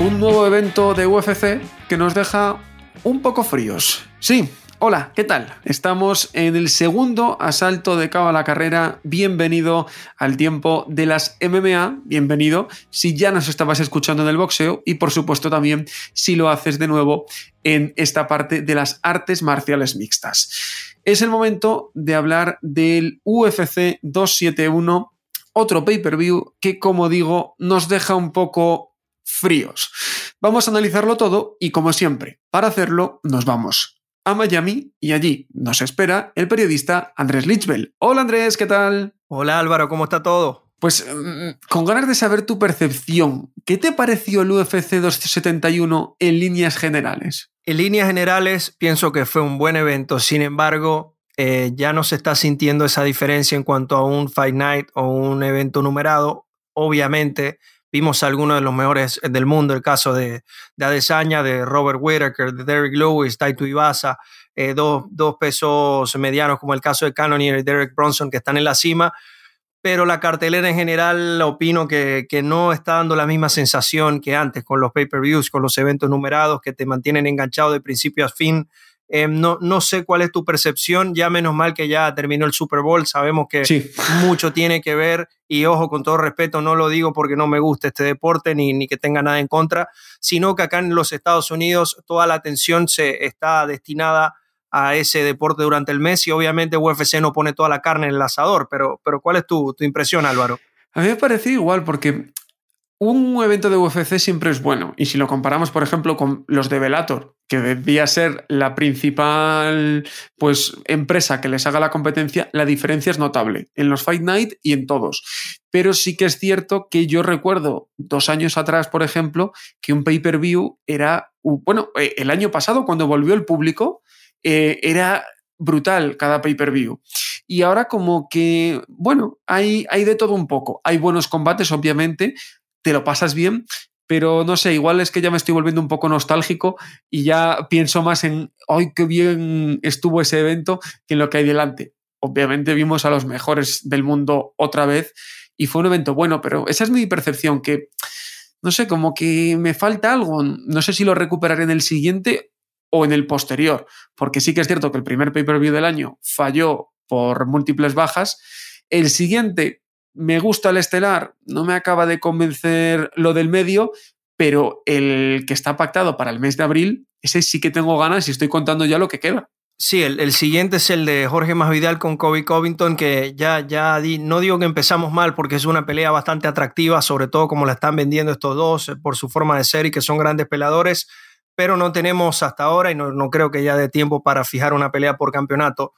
Un nuevo evento de UFC que nos deja un poco fríos. Sí, hola, ¿qué tal? Estamos en el segundo asalto de Cabo a la Carrera. Bienvenido al tiempo de las MMA. Bienvenido si ya nos estabas escuchando en el boxeo y por supuesto también si lo haces de nuevo en esta parte de las artes marciales mixtas. Es el momento de hablar del UFC 271 otro pay-per-view que, como digo, nos deja un poco fríos. Vamos a analizarlo todo y como siempre, para hacerlo nos vamos a Miami y allí nos espera el periodista Andrés Lichbel. Hola Andrés, ¿qué tal? Hola Álvaro, ¿cómo está todo? Pues mm, con ganas de saber tu percepción, ¿qué te pareció el UFC 271 en líneas generales? En líneas generales pienso que fue un buen evento, sin embargo, eh, ya no se está sintiendo esa diferencia en cuanto a un Fight Night o un evento numerado. Obviamente, Vimos algunos de los mejores eh, del mundo, el caso de, de Adesanya, de Robert Whittaker, de Derek Lewis, Taito Ibasa, eh, dos, dos, pesos medianos como el caso de Cannonier y Derek Bronson que están en la cima, pero la cartelera en general opino que, que no está dando la misma sensación que antes con los pay-per-views, con los eventos numerados que te mantienen enganchado de principio a fin. Eh, no, no, sé cuál es tu percepción, ya menos mal que ya terminó el Super Bowl, sabemos que mucho tiene que ver y ojo, con todo respeto, no lo digo porque no me gusta este deporte ni, ni que tenga nada en contra, sino que acá en los Estados Unidos toda la atención se está destinada a ese deporte durante el mes y obviamente UFC no pone toda la carne en el asador, pero, pero ¿cuál es tu, tu impresión Álvaro? A mí me parece igual porque un evento de UFC siempre es bueno. Y si lo comparamos, por ejemplo, con los de Velator, que debía ser la principal pues, empresa que les haga la competencia, la diferencia es notable en los Fight Night y en todos. Pero sí que es cierto que yo recuerdo dos años atrás, por ejemplo, que un pay-per-view era, bueno, eh, el año pasado, cuando volvió el público, eh, era brutal cada pay-per-view. Y ahora como que, bueno, hay, hay de todo un poco. Hay buenos combates, obviamente, te lo pasas bien, pero no sé, igual es que ya me estoy volviendo un poco nostálgico y ya pienso más en, ¡ay, qué bien estuvo ese evento! que en lo que hay delante. Obviamente vimos a los mejores del mundo otra vez y fue un evento bueno, pero esa es mi percepción, que, no sé, como que me falta algo, no sé si lo recuperaré en el siguiente o en el posterior, porque sí que es cierto que el primer pay-per-view del año falló por múltiples bajas, el siguiente me gusta el estelar, no me acaba de convencer lo del medio, pero el que está pactado para el mes de abril, ese sí que tengo ganas y estoy contando ya lo que queda. Sí, el, siguiente es el de Jorge Masvidal con Kobe Covington, que ya, ya no digo que empezamos mal porque es una pelea bastante atractiva, sobre todo como la están vendiendo estos dos eh, por su forma de ser y que son grandes peleadores, pero no tenemos hasta ahora y no, no creo que ya dé tiempo para fijar una pelea por campeonato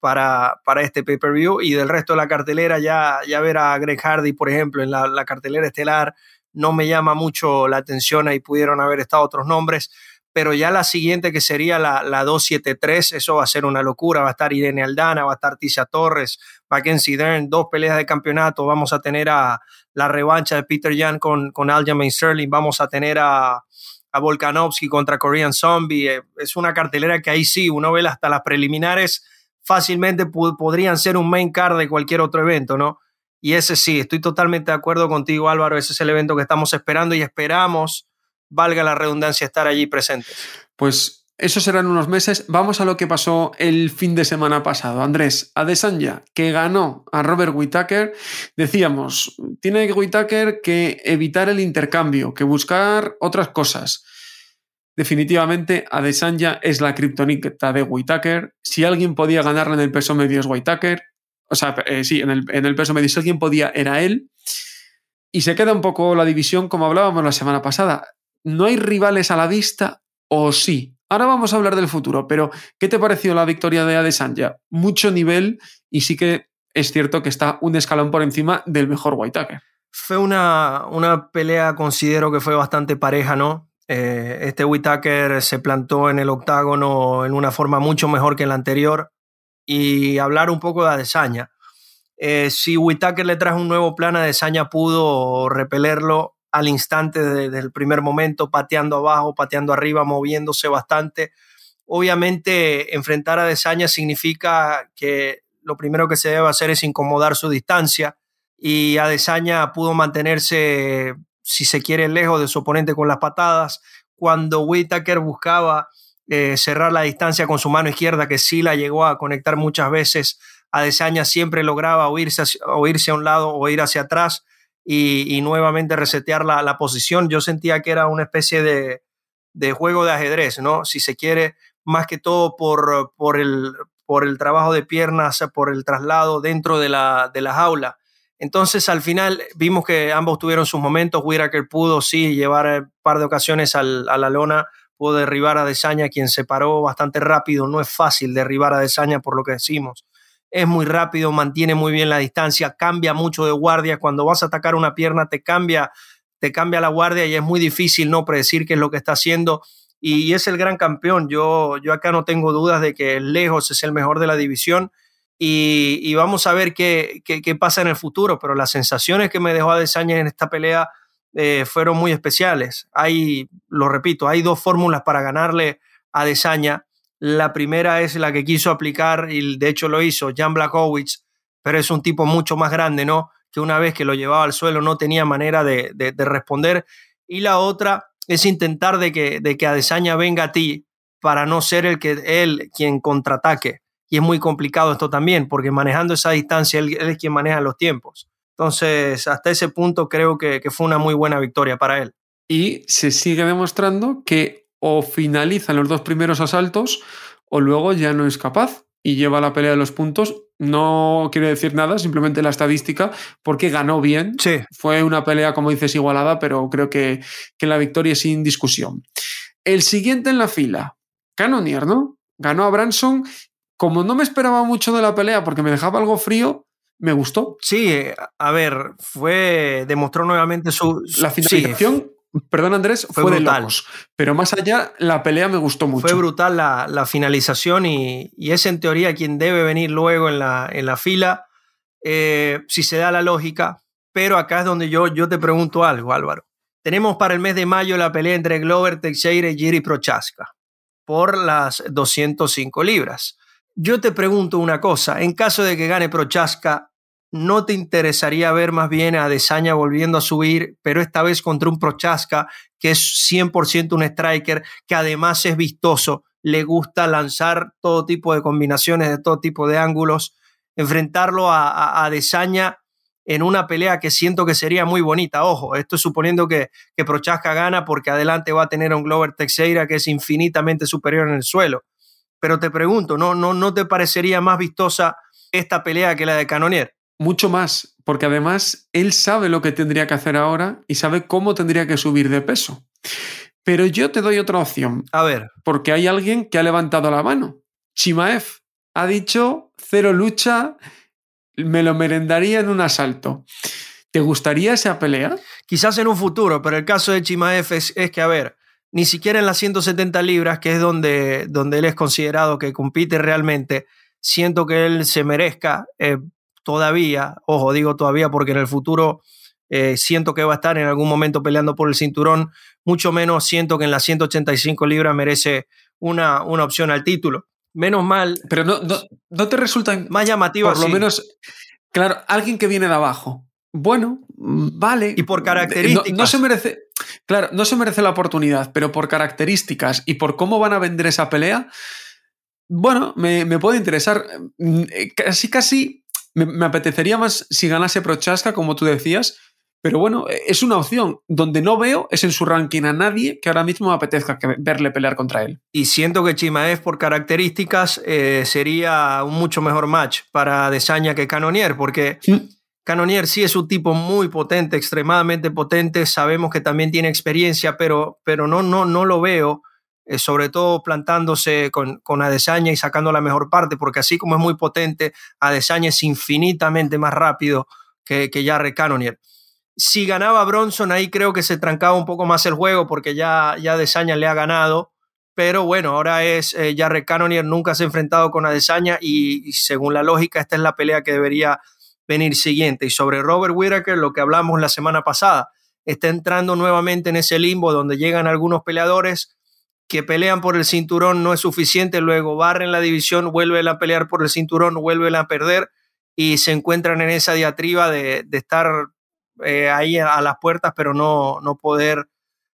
para, para este pay-per-view y del resto de la cartelera ya, ya ver a Greg Hardy, por ejemplo, en la, cartelera estelar no me llama mucho la atención, ahí pudieron haber estado otros nombres, pero ya la siguiente que sería la, la 273, eso va a ser una locura, va a estar Irene Aldana, va a estar Tisha Torres, Mackenzie Dern, dos peleas de campeonato, vamos a tener a la revancha de Peter Jan con, con Aljamain Sterling, vamos a tener a, a Volkanovski contra Korean Zombie, eh, es una cartelera que ahí sí, uno ve hasta las preliminares, fácilmente podrían ser un main card de cualquier otro evento, ¿no? Y ese sí, estoy totalmente de acuerdo contigo Álvaro, ese es el evento que estamos esperando y esperamos, valga la redundancia, estar allí presentes. Pues eso serán unos meses. Vamos a lo que pasó el fin de semana pasado. Andrés, Adesanya, que ganó a Robert Whittaker, decíamos, tiene Whittaker que evitar el intercambio, que buscar otras cosas. Definitivamente, Adesanya es la kriptonita de Whitaker. Si alguien podía ganarle en el peso medio es Whitaker. O sea, eh, sí, en el, peso medio, si alguien podía, era él. Y se queda un poco la división como hablábamos la semana pasada. ¿No hay rivales a la vista o sí? Ahora vamos a hablar del futuro, pero ¿qué te pareció la victoria de Adesanya? Mucho nivel y sí que es cierto que está un escalón por encima del mejor Whitaker. Fue una, una pelea, considero que fue bastante pareja, ¿no? Eh, este Whitaker se plantó en el octágono en una forma mucho mejor que en la anterior. Y hablar un poco de Adesanya. Eh, si Whitaker le trajo un nuevo plan, Adesanya pudo repelerlo al instante desde el primer momento, pateando abajo, pateando arriba, moviéndose bastante. Obviamente, enfrentar a Adesanya significa que lo primero que se debe hacer es incomodar su distancia y Adesanya pudo mantenerse, si se quiere, lejos de su oponente con las patadas. Cuando Whitaker buscaba eh, cerrar la distancia con su mano izquierda, que sí la llegó a conectar muchas veces, Adesanya siempre lograba oírse, oírse a un lado o ir hacia atrás y, nuevamente resetear la, la, posición. Yo sentía que era una especie de, de, juego de ajedrez, ¿no? Si se quiere, más que todo por, por, el, por el trabajo de piernas, por el traslado dentro de la, de la jaula. Entonces, al final vimos que ambos tuvieron sus momentos. Whitaker pudo, sí, llevar un par de ocasiones al, a la lona, pudo derribar a Desaña, quien se paró bastante rápido. No es fácil derribar a Desaña por lo que decimos es muy rápido, mantiene muy bien la distancia, cambia mucho de guardia. Cuando vas a atacar una pierna, te cambia, te cambia la guardia y es muy difícil no predecir qué es lo que está haciendo. Y es el gran campeón. Yo, yo acá no tengo dudas de que lejos es el mejor de la división. Y, vamos a ver qué, qué, pasa en el futuro. Pero las sensaciones que me dejó Adesanya en esta pelea eh, fueron muy especiales. Hay, lo repito, hay dos fórmulas para ganarle a Adesanya la primera es la que quiso aplicar, y de hecho lo hizo Jan Blakowicz, pero es un tipo mucho más grande, ¿no? Que una vez que lo llevaba al suelo no tenía manera de, responder. Y la otra es intentar de que, de que Adesanya venga a ti para no ser el que él quien contraataque. Y es muy complicado esto también, porque manejando esa distancia, él, es quien maneja los tiempos. Entonces, hasta ese punto creo que, que fue una muy buena victoria para él. Y se sigue demostrando que o finaliza los dos primeros asaltos o luego ya no es capaz y lleva la pelea de los puntos. No quiere decir nada, simplemente la estadística, porque ganó bien. Sí. Fue una pelea, como dices, igualada, pero creo que, que la victoria es sin discusión. El siguiente en la fila, Canonier, ¿no? Ganó a Branson. Como no me esperaba mucho de la pelea porque me dejaba algo frío, me gustó. Sí, a ver, fue. demostró nuevamente su. La finalización Perdón, Andrés, fue, brutal. Pero más allá, la pelea me gustó mucho. Fue brutal la, finalización y, es en teoría quien debe venir luego en la, en la fila, eh, si se da la lógica. Pero acá es donde yo, yo te pregunto algo, Álvaro. Tenemos para el mes de mayo la pelea entre Glover Teixeira y Jiri Prochaska por las 205 libras. Yo te pregunto una cosa, en caso de que gane Prochaska, ¿no te interesaría ver más bien a Desaña volviendo a subir, pero esta vez contra un Prochaska que es 100% un striker, que además es vistoso, le gusta lanzar todo tipo de combinaciones de todo tipo de ángulos, enfrentarlo a, a, Desaña en una pelea que siento que sería muy bonita. Ojo, esto es suponiendo que, que Prochaska gana porque adelante va a tener a un Glover Teixeira que es infinitamente superior en el suelo. Pero te pregunto, ¿no, no, ¿no te parecería más vistosa esta pelea que la de Canonier? mucho más, porque además él sabe lo que tendría que hacer ahora y sabe cómo tendría que subir de peso. Pero yo te doy otra opción. A ver. Porque hay alguien que ha levantado la mano. Chimaev ha dicho cero lucha, me lo merendaría en un asalto. ¿Te gustaría esa pelea? Quizás en un futuro, pero el caso de Chimaev es, que, a ver, ni siquiera en las 170 libras, que es donde, donde él es considerado que compite realmente, siento que él se merezca eh, todavía, ojo, digo todavía porque en el futuro eh, siento que va a estar en algún momento peleando por el cinturón, mucho menos siento que en las 185 libras merece una, una opción al título. Menos mal. Pero no, no, te resulta más llamativo. Por lo menos, claro, alguien que viene de abajo. Bueno, vale. Y por características. no, se merece. Claro, no se merece la oportunidad, pero por características y por cómo van a vender esa pelea, bueno, me, me puede interesar. Mm, casi, casi me, apetecería más si ganase Prochaska, como tú decías, pero bueno, es una opción. Donde no veo es en su ranking a nadie que ahora mismo me apetezca verle pelear contra él. Y siento que Chimaev, por características, eh, sería un mucho mejor match para Desaña que Canonier, porque Canonier sí es un tipo muy potente, extremadamente potente. Sabemos que también tiene experiencia, pero, pero no, no, no lo veo eh, sobre todo plantándose con, con Adesanya y sacando la mejor parte, porque así como es muy potente, Adesanya es infinitamente más rápido que, que Jarre Cannonier. Si ganaba Bronson, ahí creo que se trancaba un poco más el juego porque ya, ya Desaña le ha ganado. Pero bueno, ahora es eh, Jarrett Cannonier, nunca se ha enfrentado con Adesanya y, y, según la lógica, esta es la pelea que debería venir siguiente. Y sobre Robert Whittaker, lo que hablamos la semana pasada, está entrando nuevamente en ese limbo donde llegan algunos peleadores que pelean por el cinturón, no es suficiente, luego barren la división, vuelven a pelear por el cinturón, vuelven a perder y se encuentran en esa diatriba de, de estar eh, ahí a, las puertas, pero no, no poder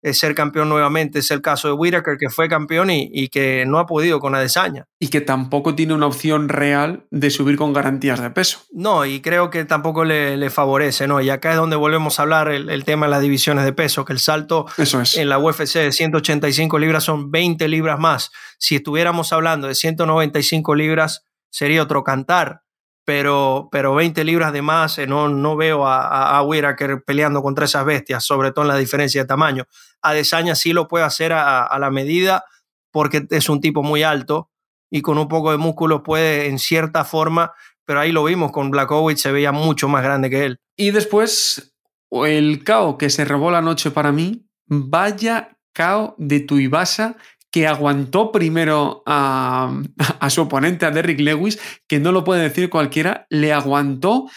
ser campeón nuevamente. Es el caso de Whitaker, que fue campeón y, y, que no ha podido con Adesanya. Y que tampoco tiene una opción real de subir con garantías de peso. No, y creo que tampoco le, le favorece, ¿no? Y acá es donde volvemos a hablar el, el, tema de las divisiones de peso, que el salto Eso es. en la UFC de 185 libras son 20 libras más. Si estuviéramos hablando de 195 libras, sería otro cantar pero, pero 20 libras de más, eh, no, no veo a, a, a peleando contra esas bestias, sobre todo en la diferencia de tamaño. Adesanya sí lo puede hacer a, a, la medida porque es un tipo muy alto y con un poco de músculo puede en cierta forma, pero ahí lo vimos con Blackovic, se veía mucho más grande que él. Y después, el KO que se robó la noche para mí, vaya KO de Tuivasa que aguantó primero a, su oponente, a Derrick Lewis, que no lo puede decir cualquiera, le aguantó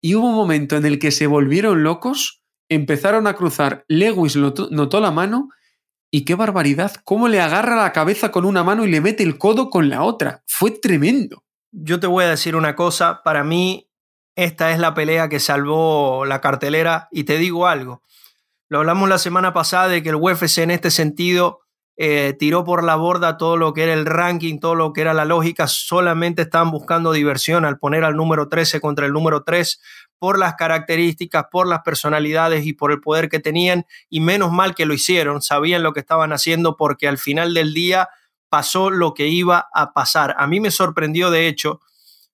y hubo un momento en el que se volvieron locos, empezaron a cruzar, Lewis notó, notó la mano y qué barbaridad, cómo le agarra la cabeza con una mano y le mete el codo con la otra. Fue tremendo. Yo te voy a decir una cosa, para mí esta es la pelea que salvó la cartelera y te digo algo. Lo hablamos la semana pasada de que el UFC en este sentido eh, tiró por la borda todo lo que era el ranking, todo lo que era la lógica, solamente estaban buscando diversión al poner al número 13 contra el número 3 por las características, por las personalidades y por el poder que tenían, y menos mal que lo hicieron, sabían lo que estaban haciendo porque al final del día pasó lo que iba a pasar. A mí me sorprendió, de hecho,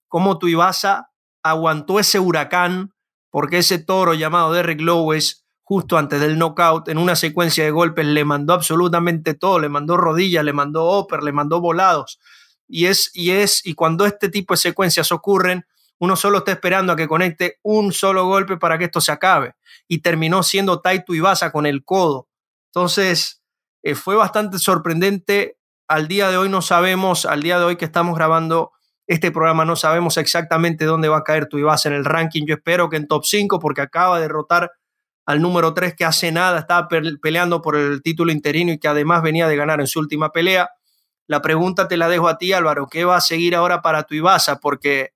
cómo Tuivasa aguantó ese huracán, porque ese toro llamado Derrick Lewis justo antes del knockout, en una secuencia de golpes, le mandó absolutamente todo, le mandó rodillas, le mandó upper, le mandó volados. Y es, y es, y cuando este tipo de secuencias ocurren, uno solo está esperando a que conecte un solo golpe para que esto se acabe. Y terminó siendo Taito Ibasa con el codo. Entonces, eh, fue bastante sorprendente. Al día de hoy no sabemos, al día de hoy que estamos grabando este programa, no sabemos exactamente dónde va a caer tu Ibasa en el ranking. Yo espero que en top 5, porque acaba de derrotar al número 3 que hace nada estaba peleando por el título interino y que además venía de ganar en su última pelea. La pregunta te la dejo a ti, Álvaro. ¿Qué va a seguir ahora para tu Ibasa? Porque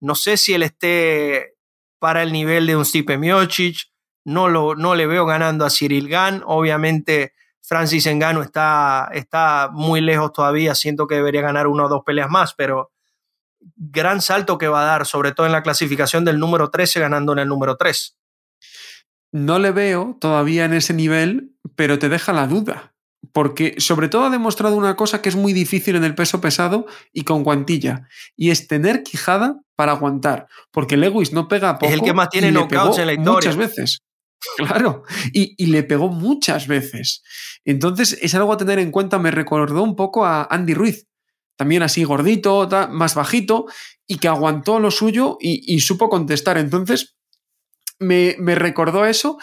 no sé si él esté para el nivel de un Stipe Miocic. No, lo, no le veo ganando a Cyril Gann. Obviamente Francis Engano está, está muy lejos todavía. Siento que debería ganar una o dos peleas más, pero gran salto que va a dar, sobre todo en la clasificación del número 13, ganando en el número 3 no le veo todavía en ese nivel, pero te deja la duda. Porque sobre todo ha demostrado una cosa que es muy difícil en el peso pesado y con guantilla, y es tener quijada para aguantar. Porque Lewis no pega poco. Es el que más tiene knockouts en la historia. Muchas veces. Claro, y, y, le pegó muchas veces. Entonces es algo a tener en cuenta. Me recordó un poco a Andy Ruiz, también así gordito, más bajito, y que aguantó lo suyo y, y supo contestar. Entonces, me, me recordó eso,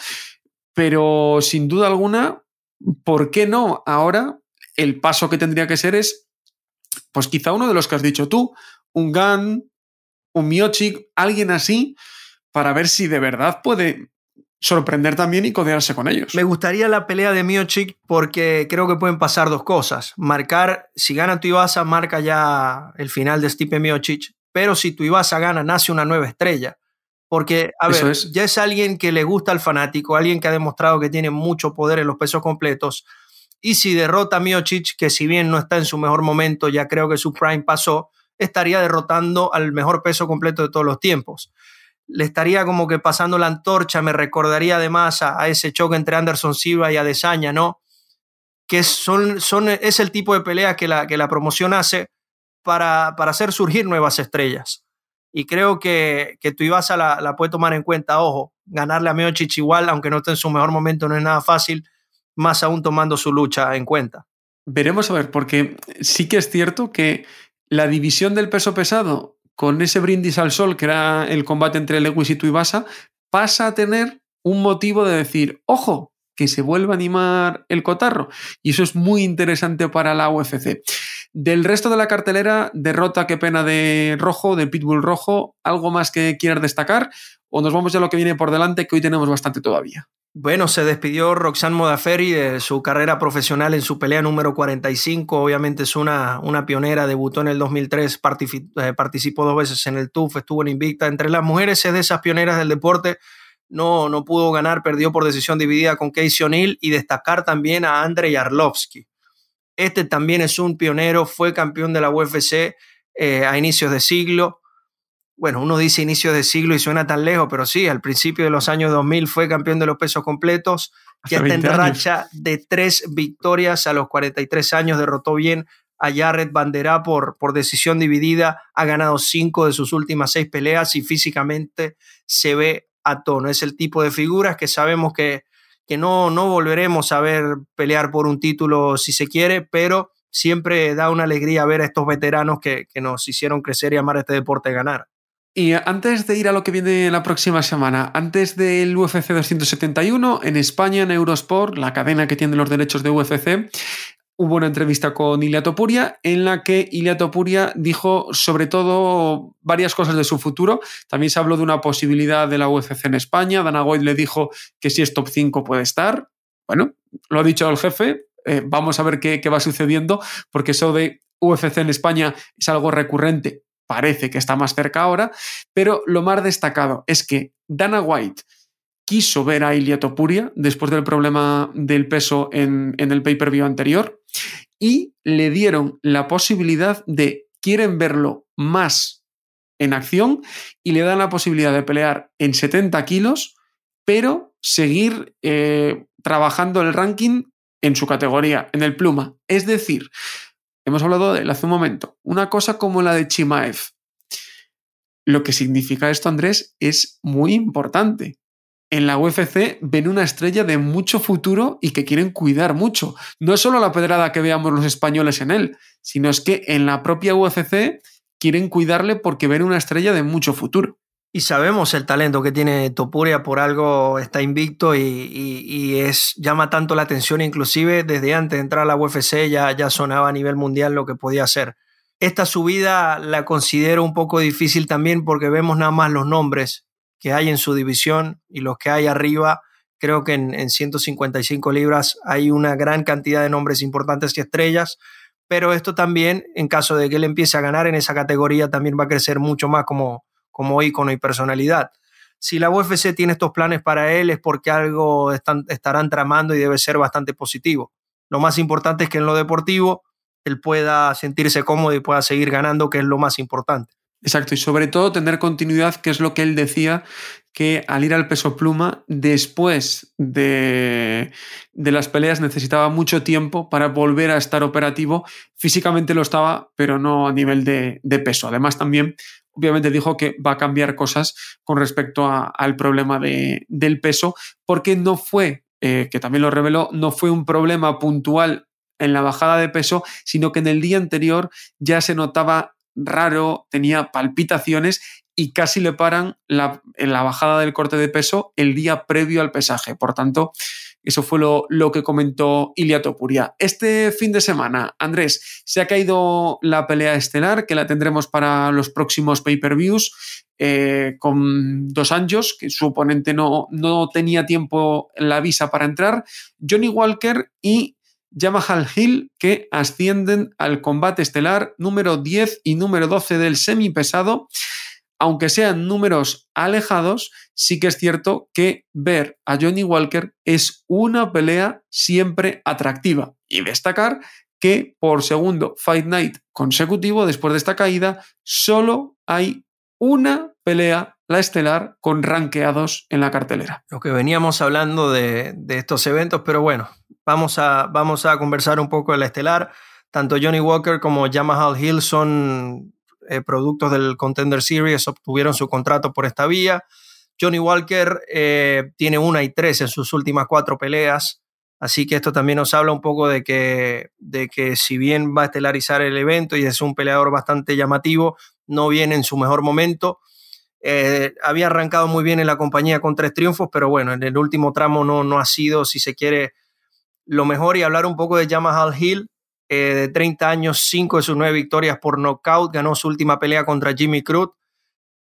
pero sin duda alguna, ¿por qué no? Ahora el paso que tendría que ser es, pues quizá uno de los que has dicho tú, un Gun, un Miochik, alguien así, para ver si de verdad puede sorprender también y codearse con ellos. Me gustaría la pelea de Miochik porque creo que pueden pasar dos cosas. Marcar, si gana Tuivasa, marca ya el final de Stipe Miocic, pero si Tuivasa gana, nace una nueva estrella. Porque, a ver, es. ya es alguien que le gusta al fanático, alguien que ha demostrado que tiene mucho poder en los pesos completos. Y si derrota a Miocic, que si bien no está en su mejor momento, ya creo que su prime pasó, estaría derrotando al mejor peso completo de todos los tiempos. Le estaría como que pasando la antorcha, me recordaría además a, a ese choque entre Anderson Silva y Adesanya, ¿no? Que son, son, es el tipo de pelea que la, que la promoción hace para, para hacer surgir nuevas estrellas y creo que, que tu Ibasa la, puede tomar en cuenta. Ojo, ganarle a Miocic igual, aunque no esté en su mejor momento, no es nada fácil, más aún tomando su lucha en cuenta. Veremos a ver, porque sí que es cierto que la división del peso pesado, con ese brindis al sol, que era el combate entre Lewis y Tuivasa, pasa a tener un motivo de decir, ojo, que se vuelva a animar el cotarro. Y eso es muy interesante para la UFC. Del resto de la cartelera, derrota, qué pena de rojo, de Pitbull rojo, ¿algo más que quieras destacar? ¿O nos vamos ya a lo que viene por delante, que hoy tenemos bastante todavía? Bueno, se despidió Roxanne Modafferi de su carrera profesional en su pelea número 45. Obviamente es una, una pionera, debutó en el 2003, eh, participó dos veces en el TUF, estuvo en Invicta. Entre las mujeres es de esas pioneras del deporte. No, no pudo ganar, perdió por decisión dividida con Casey O'Neill y destacar también a Andrei Arlovsky. Este también es un pionero, fue campeón de la UFC eh, a inicios de siglo bueno, uno dice inicio de siglo y suena tan lejos, pero sí, al principio de los años 2000 fue campeón de los pesos completos, ya está en racha de tres victorias a los 43 años, derrotó bien a Jared Bandera por, por decisión dividida, ha ganado cinco de sus últimas seis peleas y físicamente se ve a tono. Es el tipo de figuras que sabemos que, que no, no volveremos a ver pelear por un título si se quiere, pero siempre da una alegría ver a estos veteranos que, que nos hicieron crecer y amar este deporte ganar. Y antes de ir a lo que viene la próxima semana, antes del UFC 271, en España, en Eurosport, la cadena que tiene los derechos de UFC, hubo una entrevista con Ilia Topuria en la que Ilia Topuria dijo sobre todo varias cosas de su futuro. También se habló de una posibilidad de la UFC en España. Dana White le dijo que si es top 5 puede estar. Bueno, lo ha dicho el jefe. Eh, vamos a ver qué, qué va sucediendo, porque eso de UFC en España es algo recurrente parece que está más cerca ahora, pero lo más destacado es que Dana White quiso ver a Ilia Topuria después del problema del peso en, el pay-per-view anterior y le dieron la posibilidad de quieren verlo más en acción y le dan la posibilidad de pelear en 70 kilos, pero seguir eh, trabajando el ranking en su categoría, en el pluma. Es decir, Hemos hablado de él hace un momento. Una cosa como la de Chimaev. Lo que significa esto, Andrés, es muy importante. En la UFC ven una estrella de mucho futuro y que quieren cuidar mucho. No es solo la pedrada que veamos los españoles en él, sino es que en la propia UFC quieren cuidarle porque ven una estrella de mucho futuro. Y sabemos el talento que tiene Topuria, por algo está invicto y, es, llama tanto la atención, inclusive desde antes de entrar a la UFC ya, ya sonaba a nivel mundial lo que podía hacer. Esta subida la considero un poco difícil también porque vemos nada más los nombres que hay en su división y los que hay arriba. Creo que en, en 155 libras hay una gran cantidad de nombres importantes y estrellas, pero esto también, en caso de que él empiece a ganar en esa categoría, también va a crecer mucho más como, como ícono y personalidad. Si la UFC tiene estos planes para él es porque algo están, estarán tramando y debe ser bastante positivo. Lo más importante es que en lo deportivo él pueda sentirse cómodo y pueda seguir ganando, que es lo más importante. Exacto, y sobre todo tener continuidad, que es lo que él decía, que al ir al peso pluma, después de, de, las peleas necesitaba mucho tiempo para volver a estar operativo. Físicamente lo estaba, pero no a nivel de, de peso. Además, también obviamente dijo que va a cambiar cosas con respecto al problema de, del peso, porque no fue, eh, que también lo reveló, no fue un problema puntual en la bajada de peso, sino que en el día anterior ya se notaba raro, tenía palpitaciones y casi le paran la, en la bajada del corte de peso el día previo al pesaje. Por tanto, eso fue lo, lo, que comentó Ilia Topuria. Este fin de semana, Andrés, se ha caído la pelea estelar, que la tendremos para los próximos pay-per-views, eh, con dos años, que su oponente no, no tenía tiempo en la visa para entrar, Johnny Walker y Yamahal Hill, que ascienden al combate estelar número 10 y número 12 del semipesado aunque sean números alejados, sí que es cierto que ver a Johnny Walker es una pelea siempre atractiva. Y destacar que por segundo Fight Night consecutivo, después de esta caída, solo hay una pelea, la estelar, con ranqueados en la cartelera. Lo que veníamos hablando de, estos eventos, pero bueno, vamos a, vamos a conversar un poco de la estelar. Tanto Johnny Walker como Yamahal Hill son eh, productos del Contender Series obtuvieron su contrato por esta vía. Johnny Walker eh, tiene una y tres en sus últimas cuatro peleas, así que esto también nos habla un poco de que, de que si bien va a estelarizar el evento y es un peleador bastante llamativo, no viene en su mejor momento. Eh, había arrancado muy bien en la compañía con tres triunfos, pero bueno, en el último tramo no, no ha sido, si se quiere, lo mejor. Y hablar un poco de Yamaha Hill, eh, de 30 años, 5 de sus 9 victorias por knockout, ganó su última pelea contra Jimmy Cruz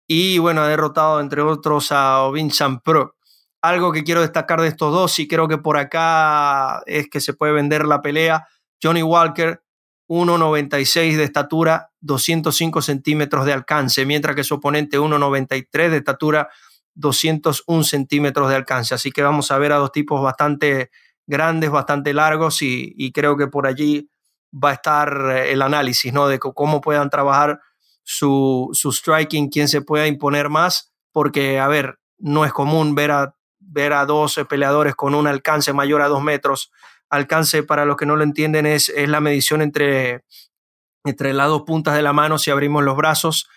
y bueno, ha derrotado entre otros a Ovin Pro. Algo que quiero destacar de estos dos, y creo que por acá es que se puede vender la pelea. Johnny Walker, 1,96 de estatura, 205 centímetros de alcance, mientras que su oponente 1,93 de estatura, 201 centímetros de alcance. Así que vamos a ver a dos tipos bastante grandes, bastante largos y, creo que por allí va a estar el análisis ¿no? de cómo puedan trabajar su, su striking, quién se pueda imponer más, porque, a ver, no es común ver a, ver a dos peleadores con un alcance mayor a dos metros. Alcance, para los que no lo entienden, es, es la medición entre, entre las dos puntas de la mano si abrimos los brazos.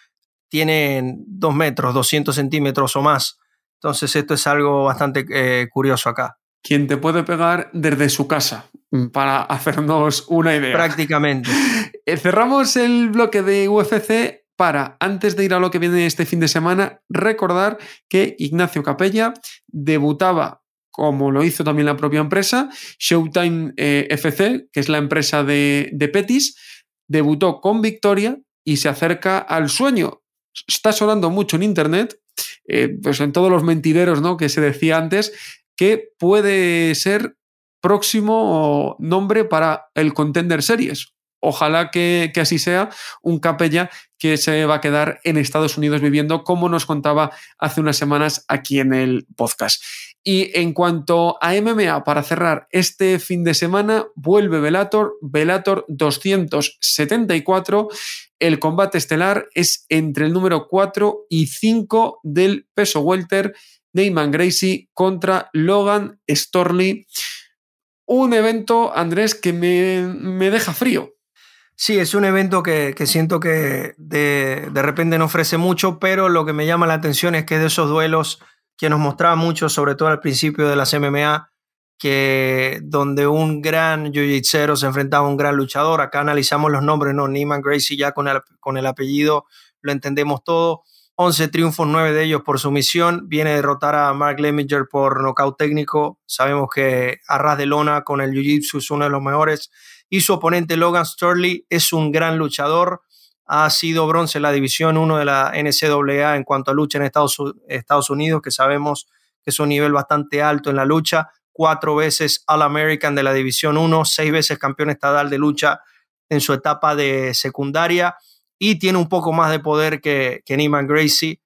Tienen dos metros, 200 centímetros o más. Entonces esto es algo bastante eh, curioso acá. Quien te puede pegar desde su casa, para hacernos una idea. Prácticamente. Eh, cerramos el bloque de UFC para, antes de ir a lo que viene este fin de semana, recordar que Ignacio Capella debutaba, como lo hizo también la propia empresa, Showtime eh, FC, que es la empresa de, de Petis, debutó con victoria y se acerca al sueño. Está sonando mucho en Internet, eh, pues en todos los mentideros ¿no? que se decía antes, que puede ser próximo nombre para el Contender Series ojalá que, así sea, un capella que se va a quedar en Estados Unidos viviendo, como nos contaba hace unas semanas aquí en el podcast. Y en cuanto a MMA, para cerrar este fin de semana, vuelve Velator, Velator 274. El combate estelar es entre el número 4 y 5 del peso welter, Neyman Gracie contra Logan Storley. Un evento, Andrés, que me, me deja frío Sí, es un evento que, siento que de, repente no ofrece mucho, pero lo que me llama la atención es que de esos duelos que nos mostraba mucho, sobre todo al principio de las MMA, que donde un gran jiu se enfrentaba a un gran luchador. Acá analizamos los nombres, ¿no? Neiman Gracie ya con el, con el apellido lo entendemos todo. 11 triunfos, 9 de ellos por sumisión. Viene a derrotar a Mark Leminger por nocaut técnico. Sabemos que a ras de lona con el jiu-jitsu es uno de los mejores y su oponente Logan Sturley es un gran luchador. Ha sido bronce en la División 1 de la NCAA en cuanto a lucha en Estados, Unidos, que sabemos que es un nivel bastante alto en la lucha. Cuatro veces All-American de la División 1, seis veces campeón estatal de lucha en su etapa de secundaria y tiene un poco más de poder que, que Neiman Gracie.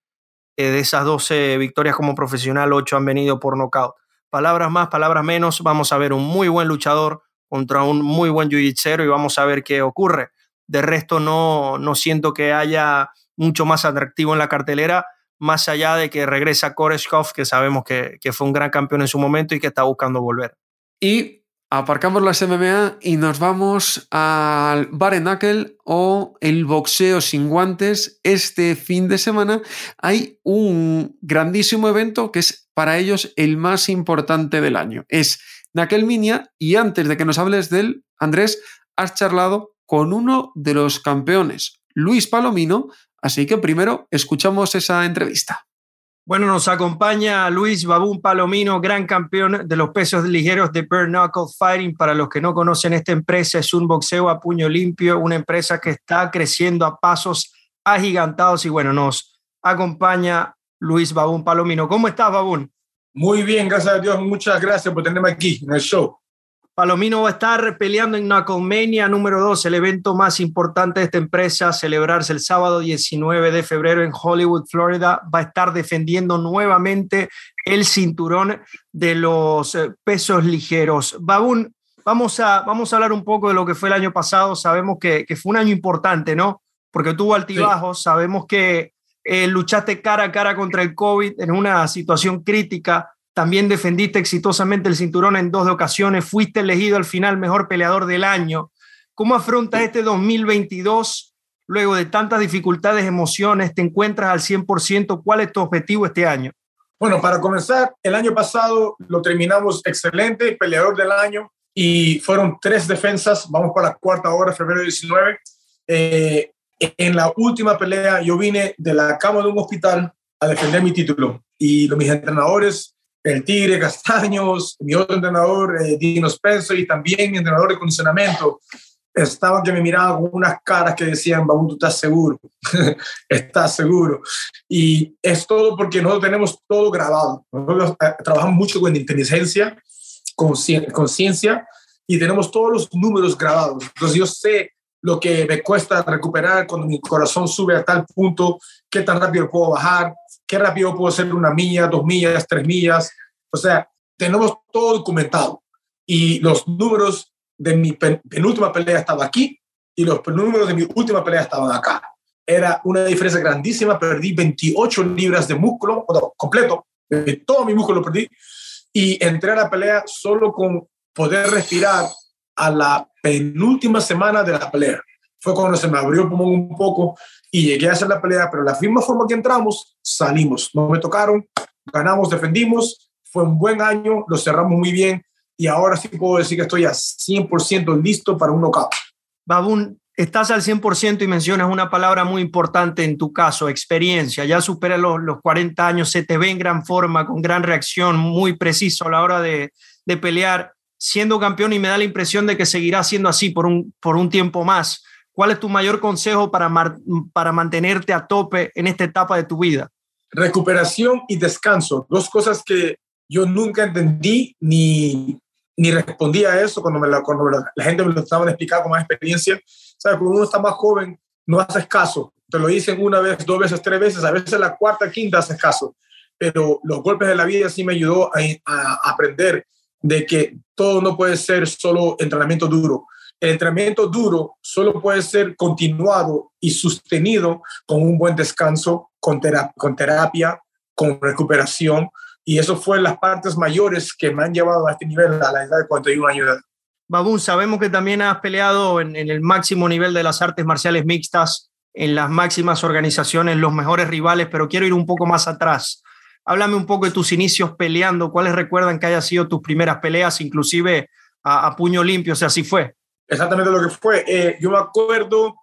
Eh, de esas 12 victorias como profesional, 8 han venido por nocaut. Palabras más, palabras menos, vamos a ver un muy buen luchador, contra un muy buen jiu y vamos a ver qué ocurre. De resto, no, no siento que haya mucho más atractivo en la cartelera, más allá de que regresa Koreshkov, que sabemos que, que fue un gran campeón en su momento y que está buscando volver. Y aparcamos las MMA y nos vamos al bare o el boxeo sin guantes. Este fin de semana hay un grandísimo evento que es para ellos el más importante del año. Es Minia y antes de que nos hables de él, Andrés, has charlado con uno de los campeones, Luis Palomino, así que primero escuchamos esa entrevista. Bueno, nos acompaña Luis Babún Palomino, gran campeón de los pesos ligeros de Bare Knuckle Fighting. Para los que no conocen esta empresa, es un boxeo a puño limpio, una empresa que está creciendo a pasos agigantados. Y bueno, nos acompaña Luis Babún Palomino. ¿Cómo estás, Babún? Muy bien, gracias a Dios. Muchas gracias por tenerme aquí en el show. Palomino va a estar peleando en Knucklemania número 2, el evento más importante de esta empresa, celebrarse el sábado 19 de febrero en Hollywood, Florida. Va a estar defendiendo nuevamente el cinturón de los eh, pesos ligeros. Babún, vamos a, vamos a hablar un poco de lo que fue el año pasado. Sabemos que, que fue un año importante, ¿no? Porque tuvo altibajos. Sabemos que eh, luchaste cara a cara contra el COVID en una situación crítica, también defendiste exitosamente el cinturón en dos ocasiones, fuiste elegido al final mejor peleador del año. ¿Cómo afrontas este 2022 luego de tantas dificultades, emociones? ¿Te encuentras al 100%? ¿Cuál es tu objetivo este año? Bueno, para comenzar, el año pasado lo terminamos excelente, peleador del año, y fueron tres defensas, vamos para la cuarta hora, febrero 19. Eh, en la última pelea yo vine de la cama de un hospital a defender mi título. Y mis entrenadores, el Tigre Castaños, mi otro entrenador, eh, Dino Spencer, y también mi entrenador de condicionamiento, estaban que me miraban con unas caras que decían, vamos, tú estás seguro, estás seguro. Y es todo porque nosotros tenemos todo grabado. Nosotros eh, trabajamos mucho con inteligencia, con conciencia, y tenemos todos los números grabados. Entonces yo sé lo que me cuesta recuperar cuando mi corazón sube a tal punto, qué tan rápido puedo bajar, qué rápido puedo hacer una milla, dos millas, tres millas. O sea, tenemos todo documentado. Y los números de mi penúltima pelea estaban aquí y los números de mi última pelea estaban acá. Era una diferencia grandísima. Perdí 28 libras de músculo completo. todo mi músculo perdí. Y entré a la pelea solo con poder respirar a la penúltima semana de la pelea. Fue cuando se me abrió un poco y llegué a hacer la pelea, pero la misma forma que entramos, salimos. No me tocaron, ganamos, defendimos. Fue un buen año, lo cerramos muy bien y ahora sí puedo decir que estoy a 100% listo para un knockout. Babún, estás al 100% y mencionas una palabra muy importante en tu caso, experiencia. Ya supera los, los 40 años, se te ve en gran forma, con gran reacción, muy preciso a la hora de, de pelear siendo campeón y me da la impresión de que seguirá siendo así por un, por un tiempo más. ¿Cuál es tu mayor consejo para, para mantenerte a tope en esta etapa de tu vida? Recuperación y descanso, dos cosas que yo nunca entendí ni, ni respondí a eso cuando, me la, cuando la, gente me lo estaba explicando con más experiencia. ¿Sabes? Cuando uno está más joven, no haces caso. Te lo dicen una vez, dos veces, tres veces, a veces la cuarta, quinta haces caso. Pero los golpes de la vida sí me ayudó a aprender de que todo no puede ser solo entrenamiento duro. El entrenamiento duro solo puede ser continuado y sostenido con un buen descanso, con, con, terapia, con recuperación. Y eso fue las partes mayores que me han llevado a este nivel a la edad de 41 años. Babún, sabemos que también has peleado en el máximo nivel de las artes marciales mixtas, en las máximas organizaciones, los mejores rivales, pero quiero ir un poco más atrás. Háblame un poco de tus inicios peleando, cuáles recuerdan que haya sido tus primeras peleas, inclusive a, puño limpio, o sea, así fue. Exactamente lo que fue. Eh, yo me acuerdo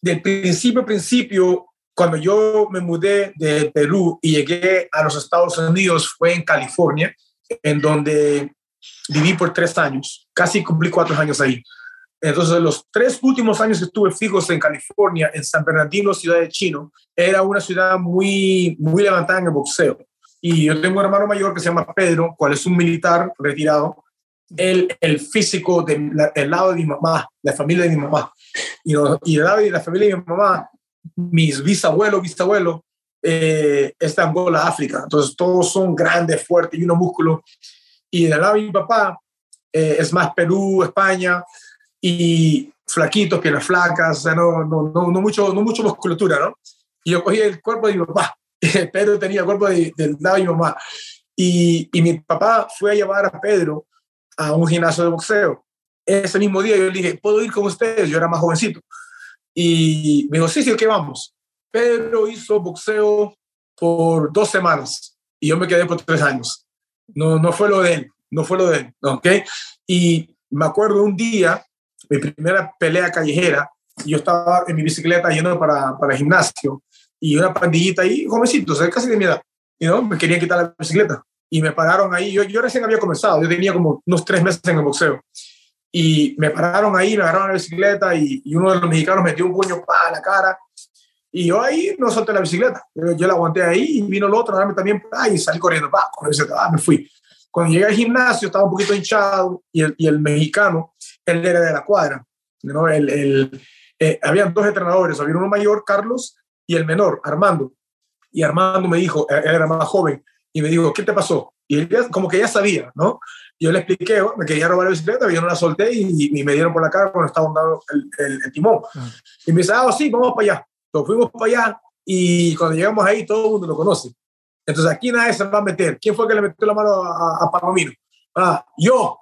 del principio, principio, cuando yo me mudé de Perú y llegué a los Estados Unidos, fue en California, en donde viví por tres años, casi cumplí cuatro años ahí. Entonces, los tres últimos años que estuve fijos en California, en San Bernardino, ciudad de Chino, era una ciudad muy, muy levantada en el boxeo. Y yo tengo un hermano mayor que se llama Pedro, cual es un militar retirado, el, el físico del lado de mi mamá, la familia de mi mamá. Y, y del lado de la familia de mi mamá, mis bisabuelos, bisabuelos, eh, es de África. Entonces todos son grandes, fuertes y unos músculos. Y del lado de mi papá eh, es más Perú, España y flaquitos, piernas flacas, o sea, no, no, no, no, mucho, no mucho musculatura, ¿no? Y yo cogí el cuerpo de mi papá Pedro tenía el cuerpo del lado de mi mamá. Y, y, mi papá fue a llevar a Pedro a un gimnasio de boxeo. Ese mismo día yo le dije, ¿puedo ir con ustedes? Yo era más jovencito. Y me dijo, sí, sí, ¿qué vamos? Pedro hizo boxeo por dos semanas y yo me quedé por tres años. No, no fue lo de él, no fue lo de él, ¿ok? Y me acuerdo un día, mi primera pelea callejera, yo estaba en mi bicicleta yendo para, para el gimnasio y una pandillita ahí, jovencitos, casi de mi edad, y no, me querían quitar la bicicleta. Y me pararon ahí, yo, yo recién había comenzado, yo tenía como unos tres meses en el boxeo. Y me pararon ahí, me agarraron la bicicleta y, y uno de los mexicanos metió un puño para la cara. Y yo ahí no solté la bicicleta. Yo, la aguanté ahí y vino el otro a darme también y salí corriendo. Pa, con ah, me fui. Cuando llegué al gimnasio estaba un poquito hinchado y el, y el mexicano, él era de la cuadra. ¿no? El, el, eh, habían dos entrenadores, había uno mayor, Carlos, y el menor, Armando. Y Armando me dijo, era más joven, y me dijo, ¿qué te pasó? Y él como que ya sabía, ¿no? Yo le expliqué, oh, me quería robar la bicicleta, yo no la solté y, me dieron por la cara cuando estaba dando el, el, timón. Ah. Y me dice, ah, sí, vamos para allá. Entonces fuimos para allá y cuando llegamos ahí todo el mundo lo conoce. Entonces aquí nadie se va a meter. ¿Quién fue que le metió la mano a, a Palomino? Ah, yo.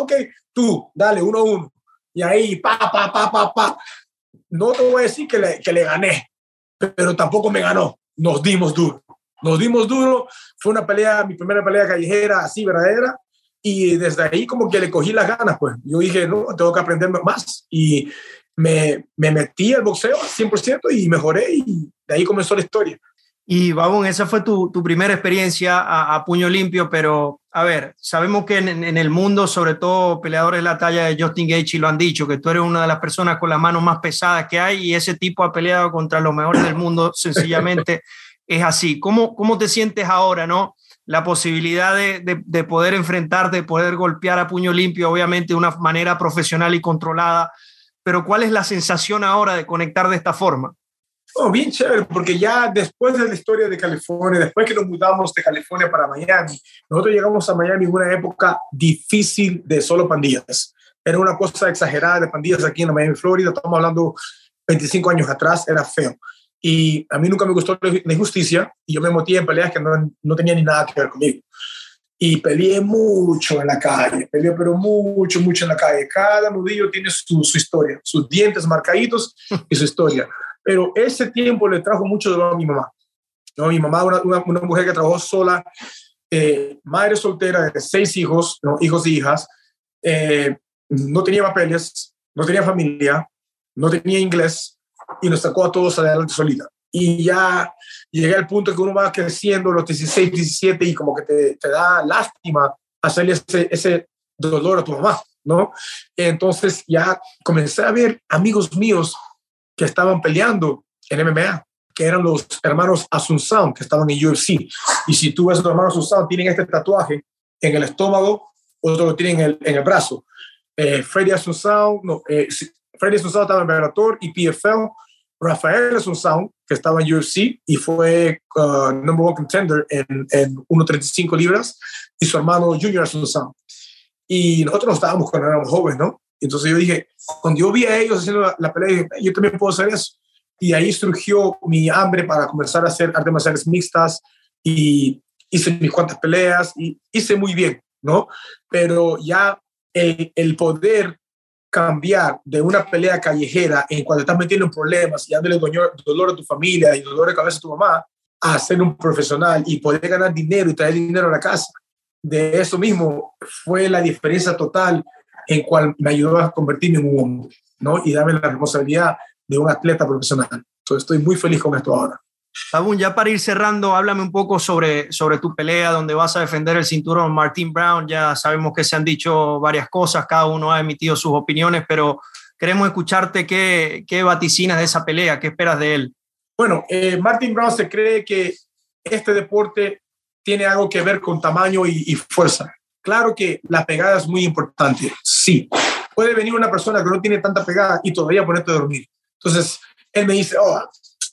ok, tú, dale, uno a uno. Y ahí, pa, pa, pa, pa, pa. No te voy a decir que le, que le gané, pero tampoco me ganó. Nos dimos duro. Nos dimos duro. Fue una pelea, mi primera pelea callejera así, verdadera. Y desde ahí como que le cogí las ganas, pues. Yo dije, no, tengo que aprender más. Y me, me metí al boxeo al 100% y mejoré y de ahí comenzó la historia. Y Babón, esa fue tu, tu primera experiencia a, puño limpio, pero a ver, sabemos que en, en, el mundo, sobre todo peleadores de la talla de Justin Gaethje lo han dicho, que tú eres una de las personas con las manos más pesadas que hay y ese tipo ha peleado contra los mejores del mundo, sencillamente es así. ¿Cómo, cómo te sientes ahora, no? La posibilidad de, de, de poder enfrentarte, de poder golpear a puño limpio, obviamente de una manera profesional y controlada, pero ¿cuál es la sensación ahora de conectar de esta forma? Oh, bien chévere, porque ya después de la historia de California, después que nos mudamos de California para Miami, nosotros llegamos a Miami en una época difícil de solo pandillas. Era una cosa exagerada de pandillas aquí en Miami, Florida. Estamos hablando 25 años atrás, era feo. Y a mí nunca me gustó la injusticia y yo me metí en peleas que no, no tenían ni nada que ver conmigo. Y peleé mucho en la calle, peleé pero mucho, mucho en la calle. Cada nudillo tiene su, su historia, sus dientes marcaditos y su historia pero ese tiempo le trajo mucho dolor a mi mamá. ¿no? Mi mamá, una, una, mujer que trabajó sola, eh, madre soltera de seis hijos, ¿no? hijos y hijas, eh, no tenía papeles, no tenía familia, no tenía inglés y nos sacó a todos adelante solita. Y ya llegué al punto que uno va creciendo los 16, 17 y como que te, te da lástima hacerle ese, ese dolor a tu mamá, ¿no? Entonces ya comencé a ver amigos míos que estaban peleando en MMA, que eran los hermanos Asunción, que estaban en UFC. Y si tú ves a los hermanos Asunción, tienen este tatuaje en el estómago, otro lo tienen en el, en el brazo. Eh, Freddy Asunción, no, eh, Freddy Asunción estaba en Bellator y PFL. Rafael Asunción, que estaba en UFC y fue uh, number one contender en, en 1.35 libras, y su hermano Junior Asunción. Y nosotros estábamos cuando éramos jóvenes, ¿no? Entonces yo dije, cuando yo vi a ellos haciendo la, pelea, yo también puedo hacer eso. Y ahí surgió mi hambre para comenzar a hacer artes marciales mixtas y hice mis cuantas peleas y hice muy bien, ¿no? Pero ya el, el poder cambiar de una pelea callejera en cuando estás metiendo en problemas y dándole dolor, dolor a tu familia y dolor de cabeza a tu mamá, a ser un profesional y poder ganar dinero y traer dinero a la casa. De eso mismo fue la diferencia total en cual me ayudó a convertirme en un hombre, ¿no? Y darme la responsabilidad de un atleta profesional. Entonces estoy muy feliz con esto ahora. Sabun, ya para ir cerrando, háblame un poco sobre, sobre tu pelea, donde vas a defender el cinturón Martin Brown. Ya sabemos que se han dicho varias cosas, cada uno ha emitido sus opiniones, pero queremos escucharte qué, qué vaticinas de esa pelea, qué esperas de él. Bueno, eh, Martin Brown se cree que este deporte tiene algo que ver con tamaño y, y fuerza. Claro que la pegada es muy importante, sí. Puede venir una persona que no tiene tanta pegada y todavía ponerte a dormir. Entonces, él me dice, oh,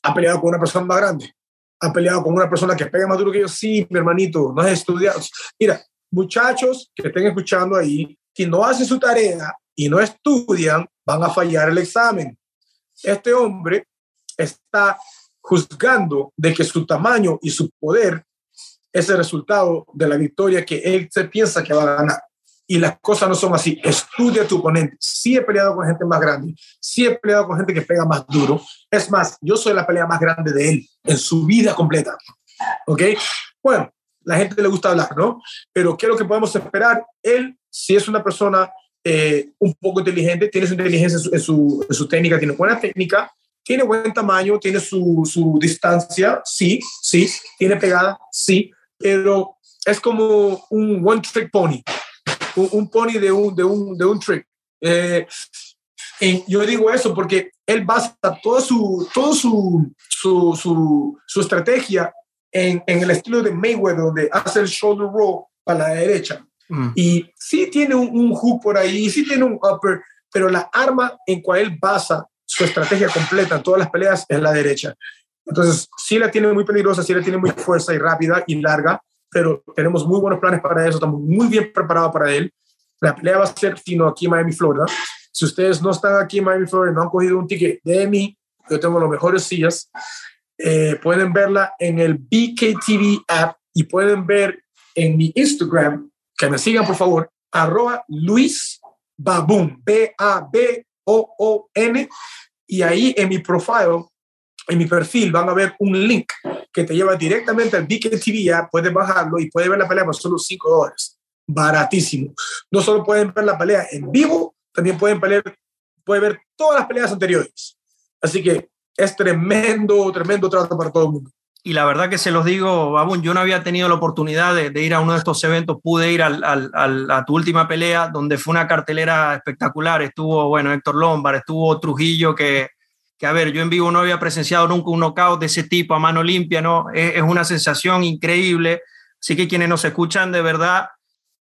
ha peleado con una persona más grande, ha peleado con una persona que pega más duro que yo. Sí, mi hermanito, no has estudiado. Mira, muchachos que estén escuchando ahí, que no hacen su tarea y no estudian, van a fallar el examen. Este hombre está juzgando de que su tamaño y su poder es el resultado de la victoria que él se piensa que va a ganar. Y las cosas no son así. Estudia a tu oponente. Sí he peleado con gente más grande. Sí he peleado con gente que pega más duro. Es más, yo soy la pelea más grande de él en su vida completa. ¿Ok? Bueno, la gente le gusta hablar, ¿no? Pero ¿qué es lo que podemos esperar? Él, si es una persona eh, un poco inteligente, tiene su inteligencia en su, en su, técnica, tiene buena técnica, tiene buen tamaño, tiene su, su distancia, sí, sí, tiene pegada, sí, pero es como un one trick pony, un, pony de un, de un, de un trick. Eh, yo digo eso porque él basa toda su, todo su, su, su, su estrategia en, en, el estilo de Mayweather, donde hace el shoulder roll para la derecha. Mm. Y sí tiene un, un, hook por ahí, sí tiene un upper, pero la arma en cual él basa su estrategia completa en todas las peleas es la derecha. Entonces, sí la tiene muy peligrosa, sí la tiene muy fuerza y rápida y larga, pero tenemos muy buenos planes para eso, estamos muy bien preparados para él. La pelea va a ser sino aquí en Miami, Florida. Si ustedes no están aquí en Miami, Florida, no han cogido un ticket de mí, yo tengo las mejores sillas, eh, pueden verla en el BKTV app y pueden ver en mi Instagram, que me sigan por favor, arroba Luis Baboon, B-A-B-O-O-N, y ahí en mi profile en mi perfil van a ver un link que te lleva directamente al BK TV ya puedes bajarlo y puedes ver la pelea por solo 5 dólares. Baratísimo. No solo pueden ver la pelea en vivo, también pueden, pelear, pueden ver todas las peleas anteriores. Así que es tremendo, tremendo trato para todo el mundo. y la verdad que se los digo, Babun, yo no había tenido la oportunidad de, ir a uno de estos eventos, pude ir al, a tu última pelea, donde fue una cartelera espectacular, estuvo, bueno, Héctor Lombard, estuvo Trujillo, que, a ver, yo en vivo no había presenciado nunca un knockout de ese tipo a mano limpia, ¿no? Es, una sensación increíble, así que quienes nos escuchan de verdad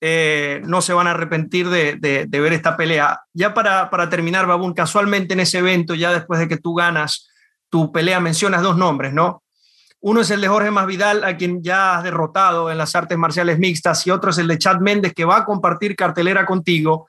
eh, no se van a arrepentir de, de, ver esta pelea. Ya para, para terminar, Babun, casualmente en ese evento, ya después de que tú ganas tu pelea, mencionas dos nombres, ¿no? Uno es el de Jorge Masvidal, a quien ya has derrotado en las artes marciales mixtas, y otro es el de Chad Méndez, que va a compartir cartelera contigo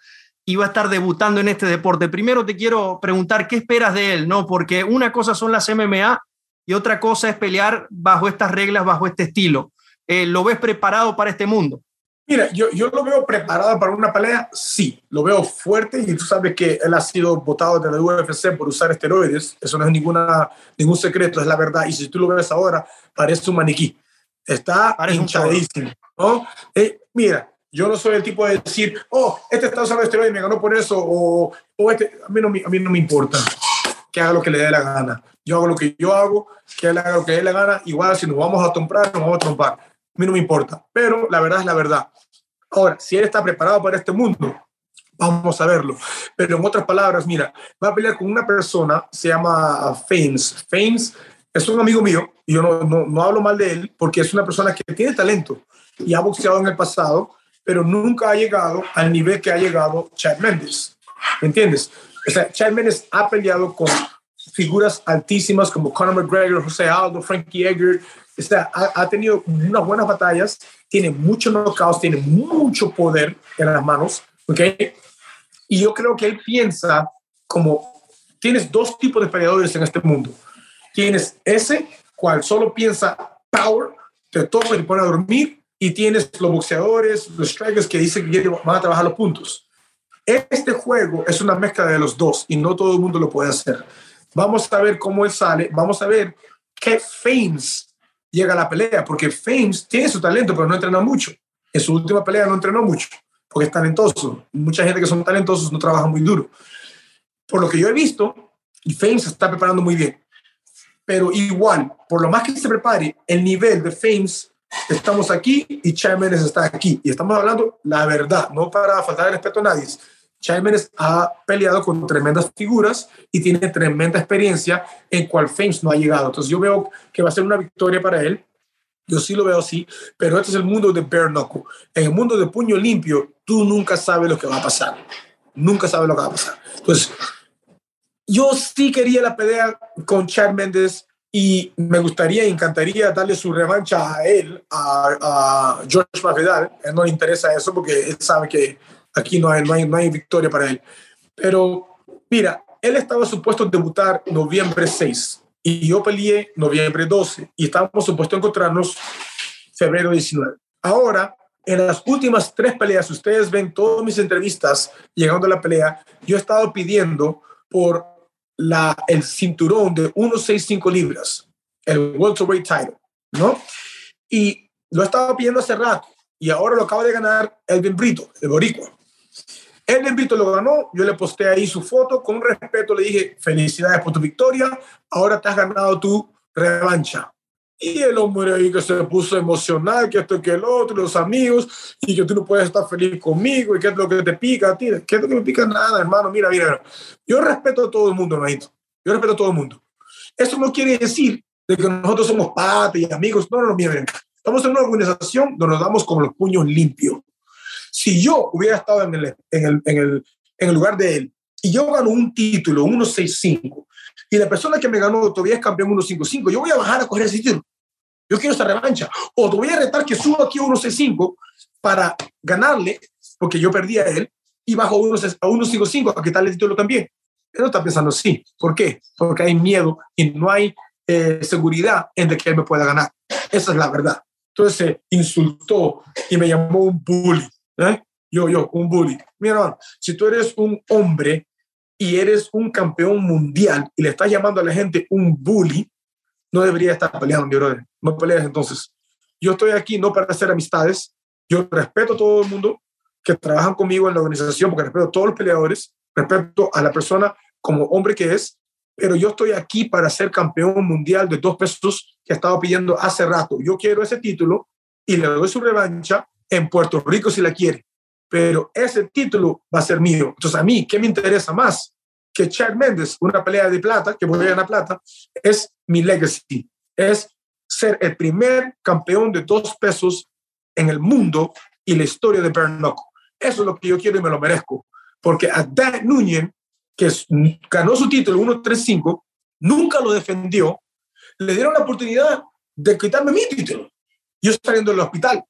y va a estar debutando en este deporte. Primero te quiero preguntar qué esperas de él, ¿no? Porque una cosa son las MMA y otra cosa es pelear bajo estas reglas, bajo este estilo. Eh, ¿Lo ves preparado para este mundo? Mira, yo, yo lo veo preparado para una pelea, sí, lo veo fuerte y tú sabes que él ha sido votado de la UFC por usar esteroides, eso no es ninguna, ningún secreto, es la verdad, y si tú lo ves ahora, parece un maniquí, está hinchadísimo, ¿no? Eh, mira, yo no soy el tipo de decir, oh, este está usando esteroides y me ganó por eso, o, o este, a mí, no, a mí no me importa que haga lo que le dé la gana, yo hago lo que yo hago, que él haga lo que le gana, igual si nos vamos a trompar, nos vamos a trompar, a mí no me importa, pero la verdad es la verdad Ahora, si él está preparado para este mundo, vamos a verlo. Pero en otras palabras, mira, va a pelear con una persona, se llama Fames. Fames es un amigo mío, y yo no, no, no, hablo mal de él, porque es una persona que tiene talento y ha boxeado en el pasado, pero nunca ha llegado al nivel que ha llegado Chad Mendes. ¿Me entiendes? O sea, Chad Mendes ha peleado con figuras altísimas como Conor McGregor, José Aldo, Frankie Edgar, ha, tenido unas buenas batallas, tiene muchos knockouts, tiene mucho poder en las manos, ¿ok? Y yo creo que él piensa como, tienes dos tipos de peleadores en este mundo. Tienes ese, cual solo piensa power, te toca y te pone a dormir, y tienes los boxeadores, los strikers que dicen que van a trabajar los puntos. Este juego es una mezcla de los dos y no todo el mundo lo puede hacer. Vamos a ver cómo él sale, vamos a ver qué fames llega a la pelea, porque Fames tiene su talento, pero no entrenó mucho. En su última pelea no entrenó mucho, porque es talentoso. Mucha gente que son talentosos no trabaja muy duro. Por lo que yo he visto, Fames se está preparando muy bien. Pero igual, por lo más que se prepare, el nivel de Fames, estamos aquí y Chad está aquí. Y estamos hablando la verdad, no para faltar el respeto a nadie. Chávez ha peleado con tremendas figuras y tiene tremenda experiencia en cual Fames no ha llegado. Entonces yo veo que va a ser una victoria para él. Yo sí lo veo así, pero este es el mundo de bare knuckle. En el mundo de puño limpio, tú nunca sabes lo que va a pasar. Nunca sabes lo que va a pasar. Entonces, yo sí quería la pelea con Chad Mendes y me gustaría, encantaría darle su revancha a él, a, George Masvidal. Él no le interesa eso porque él sabe que aquí no hay, no hay, no hay victoria para él. Pero mira, él estaba supuesto debutar noviembre 6 y yo peleé noviembre 12 y estábamos supuestos encontrarnos febrero 19. Ahora, en las últimas tres peleas, ustedes ven todas mis entrevistas llegando a la pelea, yo he estado pidiendo por la, el cinturón de 165 libras, el welterweight title, ¿no? Y lo estaba pidiendo hace rato y ahora lo acaba de ganar Elvin Brito, el boricua. El Brito lo ganó, yo le posté ahí su foto, con respeto le dije, felicidades por tu victoria, ahora te has ganado tu revancha. Y el hombre ahí que se puso emocional, que esto, que el otro, los amigos, y que tú no puedes estar feliz conmigo, y que es lo que te pica a ti, que es lo que me pica nada, hermano, mira, mira, yo respeto a todo el mundo, hermanito, yo respeto a todo el mundo. Eso no quiere decir de que nosotros somos padres y amigos, no, no, no, mira, estamos en una organización donde nos damos con los puños limpios. Si yo hubiera estado en el, en el, en el, en el lugar de él y yo gano un título, 165, y la persona que me ganó todavía es campeón 155, yo voy a bajar a coger ese título. Yo quiero esa revancha. O te voy a retar que suba aquí a 165 para ganarle, porque yo perdí a él, y bajo a 155 a quitarle el título también. Él no está pensando así. ¿Por qué? Porque hay miedo y no hay eh, seguridad en de que él me pueda ganar. Esa es la verdad. Entonces se insultó y me llamó un bully. ¿Eh? Yo, yo, un bully. Mira, si tú eres un hombre y eres un campeón mundial y le estás llamando a la gente un bully, no debería estar peleando, mi brother. No pelees entonces. Yo estoy aquí no para hacer amistades. Yo respeto a todo el mundo que trabajan conmigo en la organización, porque respeto a todos los peleadores, respeto a la persona como hombre que es, pero yo estoy aquí para ser campeón mundial de dos pesos que estaba pidiendo hace rato. Yo quiero ese título y le doy su revancha en Puerto Rico si la quiere, pero ese título va a ser mío. Entonces, a mí, ¿qué me interesa más? Que Chad Mendes, una pelea de plata, que voy a ganar plata, es mi legacy, es ser el primer campeón de dos pesos en el mundo y la historia de Bernocco. Eso es lo que yo quiero y me lo merezco. Porque a Dan Núñez, que ganó su título 1-3-5, nunca lo defendió, le dieron la oportunidad de quitarme mi título. Yo saliendo del hospital.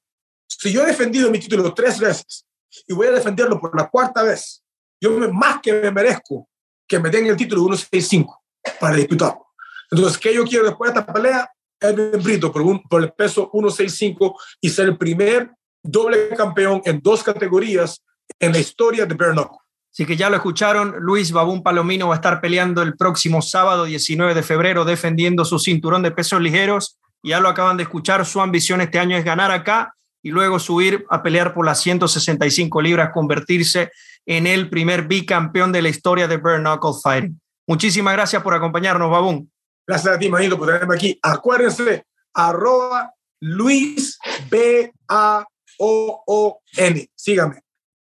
Si yo he defendido mi título tres veces y voy a defenderlo por la cuarta vez, yo más que me merezco que me den el título 1-6-5 para disputarlo. Entonces, ¿qué yo quiero después de esta pelea? Edwin Brito por, un, por el peso 165 y ser el primer doble campeón en dos categorías en la historia de Bare Así que ya lo escucharon, Luis Babún Palomino va a estar peleando el próximo sábado 19 de febrero defendiendo su cinturón de pesos ligeros. Ya lo acaban de escuchar, su ambición este año es ganar acá y luego subir a pelear por las 165 libras, convertirse en el primer bicampeón de la historia de Bare Knuckle Fighting. Muchísimas gracias por acompañarnos, Babún. Gracias a ti, Manito, por tenerme aquí. Acuérdense, arroba Luis B-A-O-O-N. Síganme.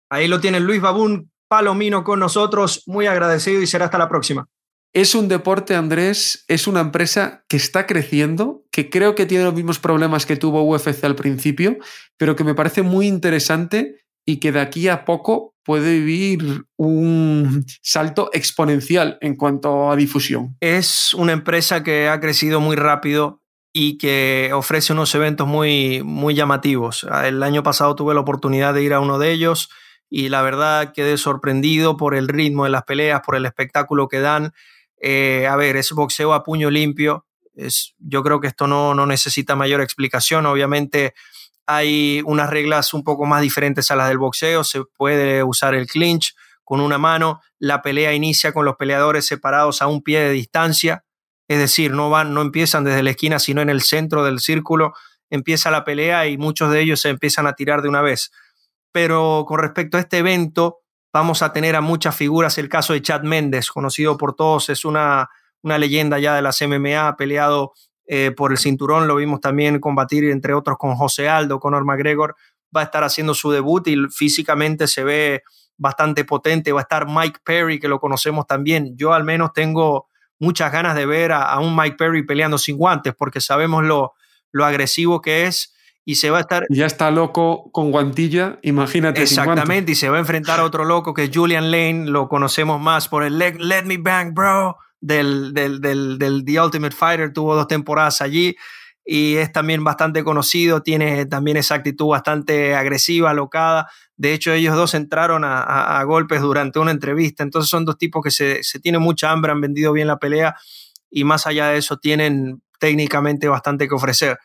Ahí lo tiene Luis Babún Palomino con nosotros. Muy agradecido y será hasta la próxima. Es un deporte, Andrés, es una empresa que está creciendo, que creo que tiene los mismos problemas que tuvo UFC al principio, pero que me parece muy interesante y que de aquí a poco puede vivir un salto exponencial en cuanto a difusión. Es una empresa que ha crecido muy rápido y que ofrece unos eventos muy, muy llamativos. El año pasado tuve la oportunidad de ir a uno de ellos y la verdad quedé sorprendido por el ritmo de las peleas, por el espectáculo que dan. Eh, a ver, es boxeo a puño limpio. Es, yo creo que esto no, no necesita mayor explicación. Obviamente hay unas reglas un poco más diferentes a las del boxeo, se puede usar el clinch con una mano, la pelea inicia con los peleadores separados a un pie de distancia, es decir, no van, no empiezan desde la esquina, sino en el centro del círculo, empieza la pelea y muchos de ellos se empiezan a tirar de una vez. Pero con respecto a este evento, vamos a tener a muchas figuras, el caso de Chad Méndez, conocido por todos, es una, una leyenda ya de las MMA, ha peleado eh, por el cinturón. Lo vimos también combatir, entre otros, con José Aldo, Conor McGregor. Va a estar haciendo su debut y físicamente se ve bastante potente. Va a estar Mike Perry, que lo conocemos también. Yo al menos tengo muchas ganas de ver a, un Mike Perry peleando sin guantes, porque sabemos lo, lo agresivo que es y se va a estar. Ya está loco con guantilla, imagínate. Exactamente, y se va a enfrentar a otro loco que es Julian Lane, lo conocemos más por el Let Me Bang, bro del, del, del, The Ultimate Fighter, tuvo dos temporadas allí y es también bastante conocido, tiene también esa actitud bastante agresiva, alocada. De hecho, ellos dos entraron a, golpes durante una entrevista, entonces son dos tipos que se, se tienen mucha hambre, han vendido bien la pelea y más allá de eso tienen técnicamente bastante que ofrecer.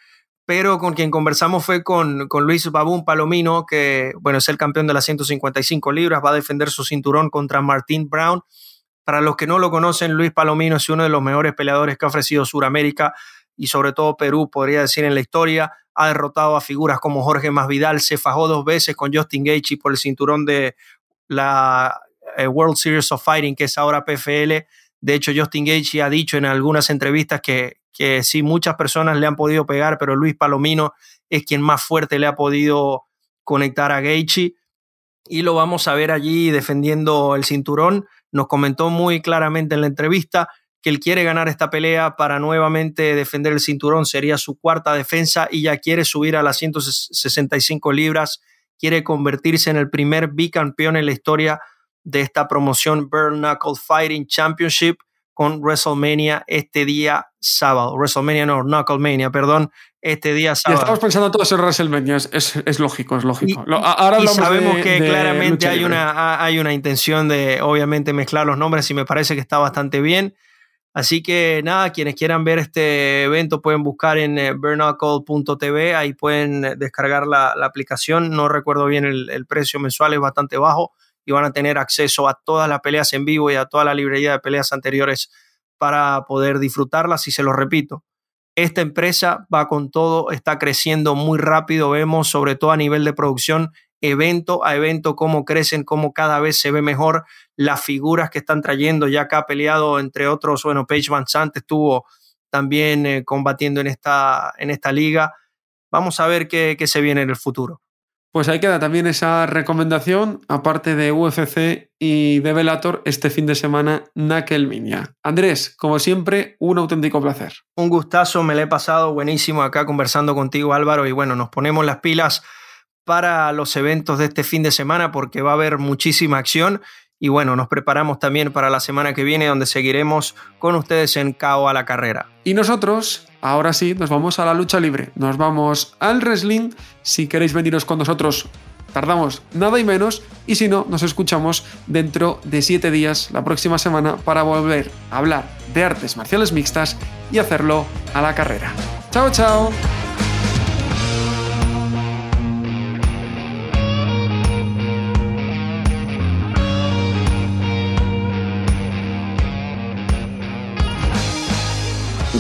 Pero con quien conversamos fue con, con Luis Babún Palomino, que bueno, es el campeón de las 155 libras, va a defender su cinturón contra Martín Brown para los que no lo conocen, Luis Palomino es uno de los mejores peleadores que ha ofrecido Sudamérica y sobre todo Perú, podría decir, en la historia. Ha derrotado a figuras como Jorge Masvidal, se fajó dos veces con Justin Gaethje por el cinturón de la eh, World Series of Fighting, que es ahora PFL. De hecho, Justin Gaethje ha dicho en algunas entrevistas que, que sí, muchas personas le han podido pegar, pero Luis Palomino es quien más fuerte le ha podido conectar a Gaethje. Y lo vamos a ver allí defendiendo el cinturón nos comentó muy claramente en la entrevista que él quiere ganar esta pelea para nuevamente defender el cinturón, sería su cuarta defensa y ya quiere subir a las 165 libras, quiere convertirse en el primer bicampeón en la historia de esta promoción Burn Knuckle Fighting Championship con WrestleMania este día sábado. WrestleMania no, Knucklemania, perdón, este día sábado. estamos pensando todos en WrestleMania, es, lógico, es lógico. Y, ahora sabemos que claramente hay una, hay una intención de, obviamente, mezclar los nombres y me parece que está bastante bien. Así que nada, quienes quieran ver este evento pueden buscar en eh, burnuckle.tv, ahí pueden descargar la, aplicación. No recuerdo bien el, el precio mensual, es bastante bajo y van a tener acceso a todas las peleas en vivo y a toda la librería de peleas anteriores para poder disfrutarlas. Y se lo repito, esta empresa va con todo, está creciendo muy rápido, vemos sobre todo a nivel de producción, evento a evento, cómo crecen, cómo cada vez se ve mejor las figuras que están trayendo. Ya acá ha peleado, entre otros, bueno, Paige Van Sant estuvo también eh, combatiendo en esta, en esta liga. Vamos a ver qué, qué se viene en el futuro. Pues ahí queda también esa recomendación, aparte de UFC y de Velator, este fin de semana, Nakelminia. Andrés, como siempre, un auténtico placer. Un gustazo, me lo he pasado buenísimo acá conversando contigo, Álvaro, y bueno, nos ponemos las pilas para los eventos de este fin de semana porque va a haber muchísima acción y bueno, nos preparamos también para la semana que viene donde seguiremos con ustedes en KO a la carrera. Y nosotros, ahora sí, nos vamos a la lucha libre, nos vamos al wrestling. Si queréis veniros con nosotros, tardamos nada y menos. Y si no, nos escuchamos dentro de siete días, la próxima semana, para volver a hablar de artes marciales mixtas y hacerlo a la carrera. Chao, chao.